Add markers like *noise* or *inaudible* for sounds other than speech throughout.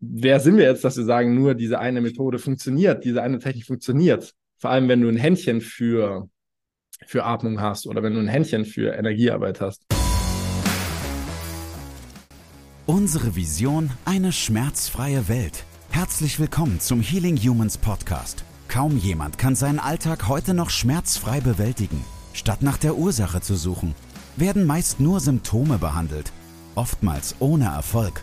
wer sind wir jetzt, dass wir sagen, nur diese eine Methode funktioniert, diese eine Technik funktioniert? Vor allem, wenn du ein Händchen für, für Atmung hast oder wenn du ein Händchen für Energiearbeit hast. Unsere Vision, eine schmerzfreie Welt. Herzlich willkommen zum Healing Humans Podcast. Kaum jemand kann seinen Alltag heute noch schmerzfrei bewältigen. Statt nach der Ursache zu suchen, werden meist nur Symptome behandelt, oftmals ohne Erfolg.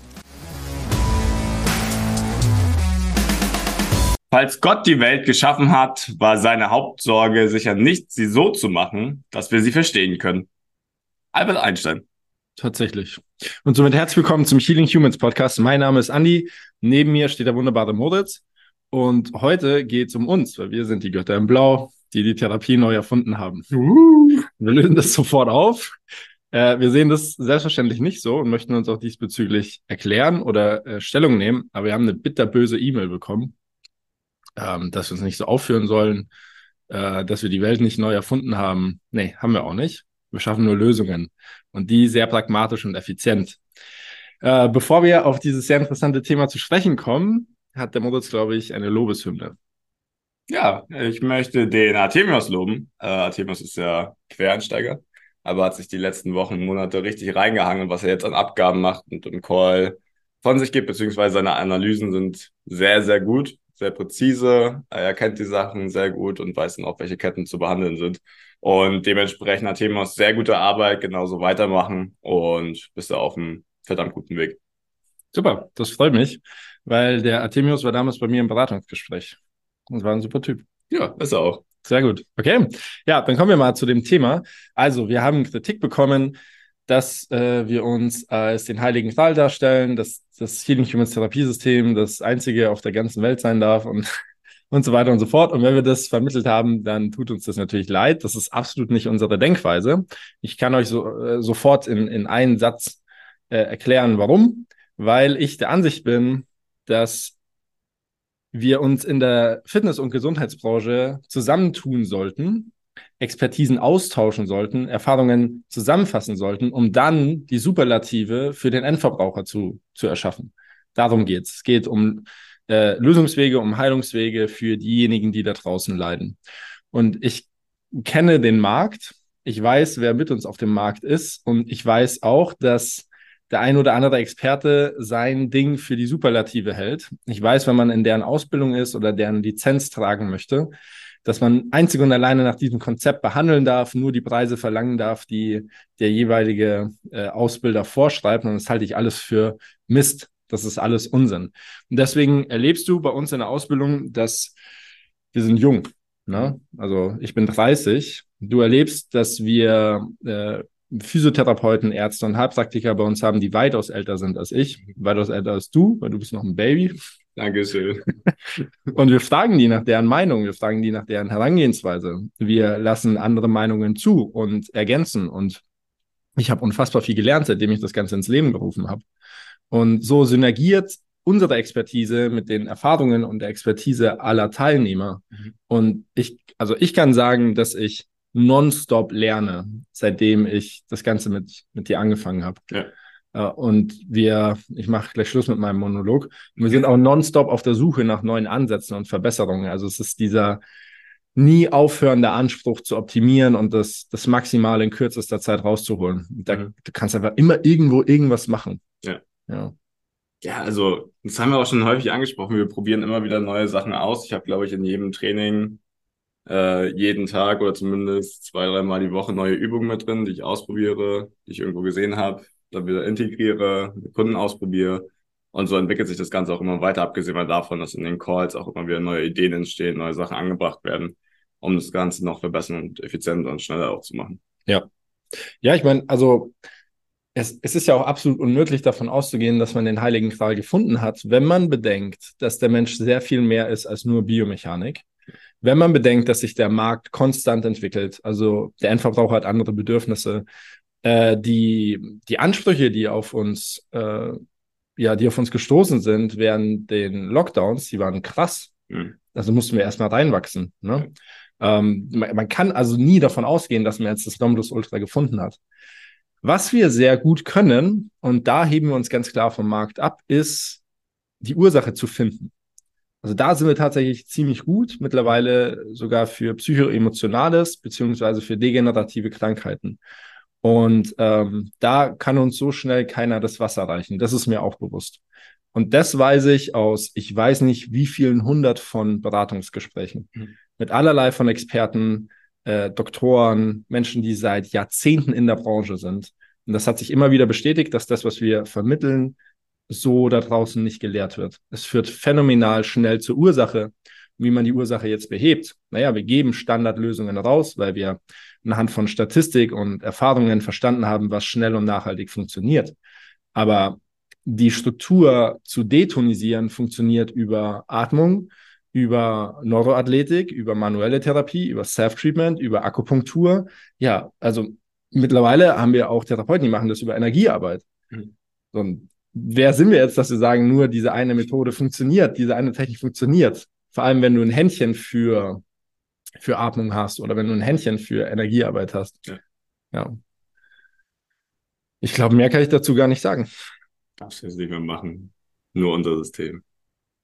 Falls Gott die Welt geschaffen hat, war seine Hauptsorge sicher nicht, sie so zu machen, dass wir sie verstehen können. Albert Einstein. Tatsächlich. Und somit herzlich willkommen zum Healing Humans Podcast. Mein Name ist Andy. Neben mir steht der wunderbare Moritz. Und heute geht es um uns, weil wir sind die Götter im Blau, die die Therapie neu erfunden haben. Uh, wir lösen das sofort auf. Äh, wir sehen das selbstverständlich nicht so und möchten uns auch diesbezüglich erklären oder äh, Stellung nehmen. Aber wir haben eine bitterböse E-Mail bekommen ähm, dass wir uns nicht so aufführen sollen, äh, dass wir die Welt nicht neu erfunden haben. Nee, haben wir auch nicht. Wir schaffen nur Lösungen und die sehr pragmatisch und effizient. Äh, bevor wir auf dieses sehr interessante Thema zu sprechen kommen, hat der Moritz, glaube ich, eine Lobeshymne. Ja, ich möchte den Artemius loben. Äh, Artemius ist ja Quereinsteiger, aber hat sich die letzten Wochen Monate richtig reingehangen, was er jetzt an Abgaben macht und im Call von sich gibt, beziehungsweise seine Analysen sind sehr, sehr gut sehr präzise, er erkennt die Sachen sehr gut und weiß dann auch, welche Ketten zu behandeln sind. Und dementsprechend hat Themos sehr gute Arbeit, genauso weitermachen und bist da auf einem verdammt guten Weg. Super, das freut mich, weil der Artemius war damals bei mir im Beratungsgespräch und war ein super Typ. Ja, ist er auch. Sehr gut. Okay. Ja, dann kommen wir mal zu dem Thema. Also, wir haben Kritik bekommen, dass äh, wir uns als den heiligen Gral darstellen, dass das Healing Humans Therapiesystem das einzige auf der ganzen Welt sein darf und, *laughs* und so weiter und so fort. Und wenn wir das vermittelt haben, dann tut uns das natürlich leid. Das ist absolut nicht unsere Denkweise. Ich kann euch so, äh, sofort in, in einen Satz äh, erklären, warum. Weil ich der Ansicht bin, dass wir uns in der Fitness- und Gesundheitsbranche zusammentun sollten, Expertisen austauschen sollten, Erfahrungen zusammenfassen sollten, um dann die Superlative für den Endverbraucher zu, zu erschaffen. Darum geht's. Es geht um äh, Lösungswege, um Heilungswege für diejenigen, die da draußen leiden. Und ich kenne den Markt. Ich weiß, wer mit uns auf dem Markt ist. Und ich weiß auch, dass der ein oder andere Experte sein Ding für die Superlative hält. Ich weiß, wenn man in deren Ausbildung ist oder deren Lizenz tragen möchte, dass man einzig und alleine nach diesem Konzept behandeln darf, nur die Preise verlangen darf, die der jeweilige äh, Ausbilder vorschreibt. Und das halte ich alles für Mist. Das ist alles Unsinn. Und deswegen erlebst du bei uns in der Ausbildung, dass wir sind jung. Ne? Also ich bin 30. Du erlebst, dass wir äh, Physiotherapeuten, Ärzte und Heilpraktiker bei uns haben, die weitaus älter sind als ich, weitaus älter als du, weil du bist noch ein Baby. Dankeschön. *laughs* Und wir fragen die nach deren Meinung, wir fragen die nach deren Herangehensweise. Wir lassen andere Meinungen zu und ergänzen. Und ich habe unfassbar viel gelernt, seitdem ich das Ganze ins Leben gerufen habe. Und so synergiert unsere Expertise mit den Erfahrungen und der Expertise aller Teilnehmer. Mhm. Und ich, also ich kann sagen, dass ich nonstop lerne, seitdem ich das Ganze mit, mit dir angefangen habe. Ja. Äh, und wir, ich mache gleich Schluss mit meinem Monolog. Wir sind auch nonstop auf der Suche nach neuen Ansätzen und Verbesserungen. Also es ist dieser nie aufhörende Anspruch zu optimieren und das, das Maximale in kürzester Zeit rauszuholen. Da, mhm. Du kannst einfach immer irgendwo irgendwas machen. Ja. ja. Ja, also das haben wir auch schon häufig angesprochen. Wir probieren immer wieder neue Sachen aus. Ich habe, glaube ich, in jedem Training äh, jeden Tag oder zumindest zwei, dreimal die Woche neue Übungen mit drin, die ich ausprobiere, die ich irgendwo gesehen habe, dann wieder integriere, Kunden ausprobiere. Und so entwickelt sich das Ganze auch immer weiter, abgesehen davon, dass in den Calls auch immer wieder neue Ideen entstehen, neue Sachen angebracht werden, um das Ganze noch verbessern und effizienter und schneller auch zu machen. Ja. Ja, ich meine, also es, es ist ja auch absolut unmöglich davon auszugehen, dass man den Heiligen Gral gefunden hat, wenn man bedenkt, dass der Mensch sehr viel mehr ist als nur Biomechanik. Wenn man bedenkt, dass sich der Markt konstant entwickelt, also der Endverbraucher hat andere Bedürfnisse, äh, die, die Ansprüche, die auf uns, äh, ja, die auf uns gestoßen sind während den Lockdowns, die waren krass. Mhm. Also mussten wir erstmal reinwachsen. Ne? Ähm, man, man, kann also nie davon ausgehen, dass man jetzt das Ultra gefunden hat. Was wir sehr gut können, und da heben wir uns ganz klar vom Markt ab, ist die Ursache zu finden. Also da sind wir tatsächlich ziemlich gut, mittlerweile sogar für psychoemotionales beziehungsweise für degenerative Krankheiten. Und ähm, da kann uns so schnell keiner das Wasser reichen. Das ist mir auch bewusst. Und das weiß ich aus, ich weiß nicht, wie vielen hundert von Beratungsgesprächen mhm. mit allerlei von Experten, äh, Doktoren, Menschen, die seit Jahrzehnten in der Branche sind. Und das hat sich immer wieder bestätigt, dass das, was wir vermitteln, so da draußen nicht gelehrt wird. Es führt phänomenal schnell zur Ursache. Wie man die Ursache jetzt behebt. Naja, wir geben Standardlösungen raus, weil wir anhand von Statistik und Erfahrungen verstanden haben, was schnell und nachhaltig funktioniert. Aber die Struktur zu detonisieren funktioniert über Atmung, über Neuroathletik, über manuelle Therapie, über Self-Treatment, über Akupunktur. Ja, also mittlerweile haben wir auch Therapeuten, die machen das über Energiearbeit. Mhm. Und wer sind wir jetzt, dass wir sagen, nur diese eine Methode funktioniert, diese eine Technik funktioniert? Vor allem, wenn du ein Händchen für, für Atmung hast oder wenn du ein Händchen für Energiearbeit hast. Ja. ja. Ich glaube, mehr kann ich dazu gar nicht sagen. Darfst du jetzt nicht mehr machen. Nur unser System.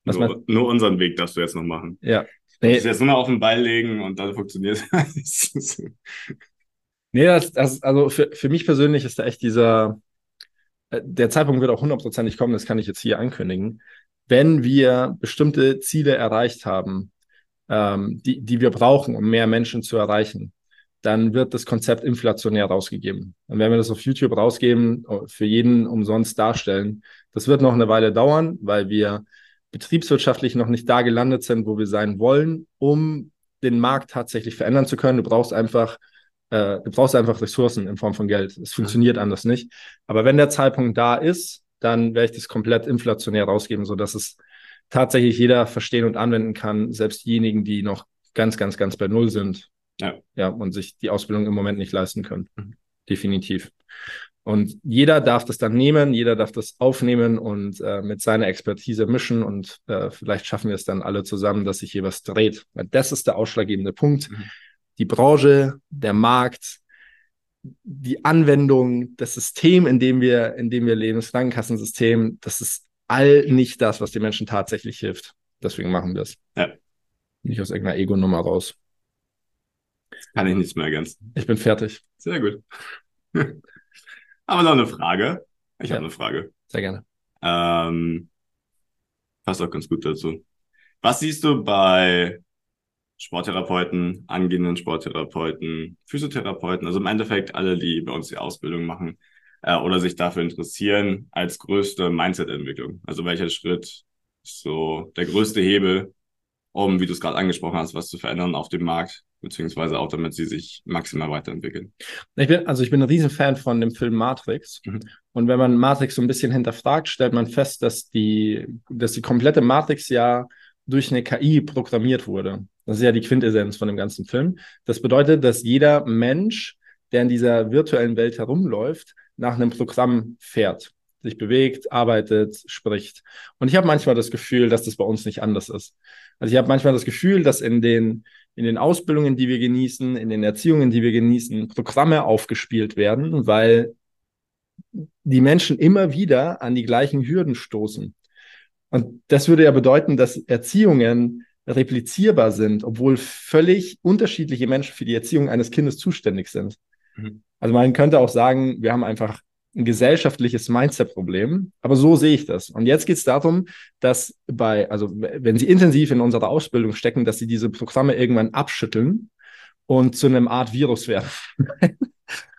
Was nur, nur unseren Weg darfst du jetzt noch machen. Ja. Nee. Du jetzt nur noch auf den Ball legen und dann funktioniert *laughs* es. nee, das, das, also für, für mich persönlich ist da echt dieser, äh, der Zeitpunkt wird auch hundertprozentig kommen, das kann ich jetzt hier ankündigen. Wenn wir bestimmte Ziele erreicht haben, ähm, die, die wir brauchen, um mehr Menschen zu erreichen, dann wird das Konzept inflationär rausgegeben. Und wenn wir das auf YouTube rausgeben, äh, für jeden umsonst darstellen, das wird noch eine Weile dauern, weil wir betriebswirtschaftlich noch nicht da gelandet sind, wo wir sein wollen, um den Markt tatsächlich verändern zu können. Du brauchst einfach, äh, du brauchst einfach Ressourcen in Form von Geld. Es funktioniert ja. anders nicht. Aber wenn der Zeitpunkt da ist, dann werde ich das komplett inflationär rausgeben, so dass es tatsächlich jeder verstehen und anwenden kann, selbst diejenigen, die noch ganz, ganz, ganz bei Null sind. Ja. Ja, und sich die Ausbildung im Moment nicht leisten können. Mhm. Definitiv. Und jeder darf das dann nehmen, jeder darf das aufnehmen und äh, mit seiner Expertise mischen und äh, vielleicht schaffen wir es dann alle zusammen, dass sich hier was dreht. Weil das ist der ausschlaggebende Punkt. Mhm. Die Branche, der Markt, die Anwendung, das System, in dem wir, in dem wir leben, das Krankenkassensystem, das ist all nicht das, was den Menschen tatsächlich hilft. Deswegen machen wir es. Ja. Nicht aus irgendeiner Ego-Nummer raus. Kann ich nichts mehr ergänzen. Ich bin fertig. Sehr gut. *laughs* Aber noch eine Frage. Ich ja. habe eine Frage. Sehr gerne. Ähm, passt auch ganz gut dazu. Was siehst du bei Sporttherapeuten, angehenden Sporttherapeuten, Physiotherapeuten, also im Endeffekt alle, die bei uns die Ausbildung machen äh, oder sich dafür interessieren, als größte Mindset-Entwicklung? Also welcher Schritt ist so der größte Hebel, um, wie du es gerade angesprochen hast, was zu verändern auf dem Markt, beziehungsweise auch damit sie sich maximal weiterentwickeln. Ich bin, also ich bin ein Riesenfan von dem Film Matrix. Mhm. Und wenn man Matrix so ein bisschen hinterfragt, stellt man fest, dass die, dass die komplette Matrix ja durch eine KI programmiert wurde. Das ist ja die Quintessenz von dem ganzen Film. Das bedeutet, dass jeder Mensch, der in dieser virtuellen Welt herumläuft, nach einem Programm fährt, sich bewegt, arbeitet, spricht. Und ich habe manchmal das Gefühl, dass das bei uns nicht anders ist. Also ich habe manchmal das Gefühl, dass in den in den Ausbildungen, die wir genießen, in den Erziehungen, die wir genießen, Programme aufgespielt werden, weil die Menschen immer wieder an die gleichen Hürden stoßen. Und das würde ja bedeuten, dass Erziehungen replizierbar sind, obwohl völlig unterschiedliche Menschen für die Erziehung eines Kindes zuständig sind. Mhm. Also man könnte auch sagen, wir haben einfach ein gesellschaftliches Mindset-Problem. Aber so sehe ich das. Und jetzt geht es darum, dass bei, also wenn Sie intensiv in unserer Ausbildung stecken, dass Sie diese Programme irgendwann abschütteln und zu einem Art Virus werden. *laughs*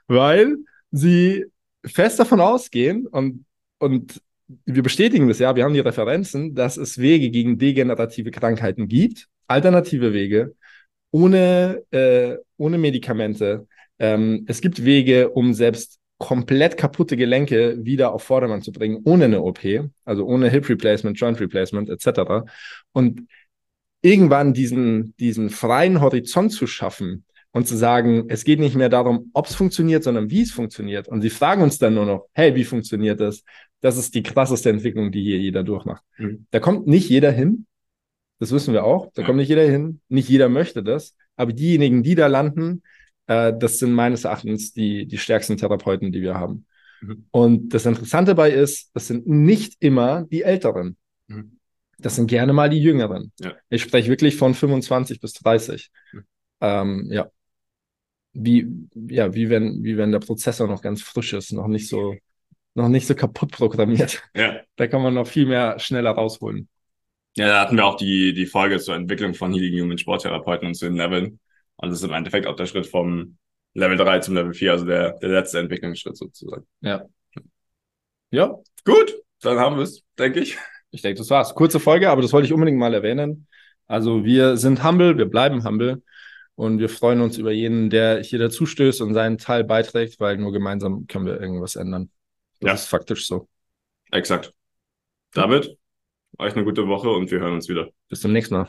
Weil Sie fest davon ausgehen und, und wir bestätigen das ja, wir haben die Referenzen, dass es Wege gegen degenerative Krankheiten gibt, alternative Wege, ohne, äh, ohne Medikamente. Ähm, es gibt Wege, um selbst komplett kaputte Gelenke wieder auf Vordermann zu bringen, ohne eine OP, also ohne Hip Replacement, Joint Replacement etc. Und irgendwann diesen, diesen freien Horizont zu schaffen und zu sagen, es geht nicht mehr darum, ob es funktioniert, sondern wie es funktioniert. Und sie fragen uns dann nur noch, hey, wie funktioniert das? Das ist die krasseste Entwicklung, die hier jeder durchmacht. Mhm. Da kommt nicht jeder hin. Das wissen wir auch. Da ja. kommt nicht jeder hin. Nicht jeder möchte das. Aber diejenigen, die da landen, äh, das sind meines Erachtens die, die stärksten Therapeuten, die wir haben. Mhm. Und das Interessante dabei ist, das sind nicht immer die Älteren. Mhm. Das sind gerne mal die Jüngeren. Ja. Ich spreche wirklich von 25 bis 30. Mhm. Ähm, ja. Wie, ja, wie wenn, wie wenn der Prozessor noch ganz frisch ist, noch nicht so, noch nicht so kaputt programmiert. Ja. Da kann man noch viel mehr schneller rausholen. Ja, da hatten wir auch die, die Folge zur Entwicklung von Healing Human Sporttherapeuten und zu den Leveln. Und das ist im Endeffekt auch der Schritt vom Level 3 zum Level 4, also der, der letzte Entwicklungsschritt sozusagen. Ja. Ja, gut, dann haben wir es, denke ich. Ich denke, das war's. Kurze Folge, aber das wollte ich unbedingt mal erwähnen. Also wir sind humble, wir bleiben humble und wir freuen uns über jeden, der hier dazu stößt und seinen Teil beiträgt, weil nur gemeinsam können wir irgendwas ändern. Das ja. ist faktisch so. Exakt. David, euch eine gute Woche und wir hören uns wieder. Bis zum nächsten Mal.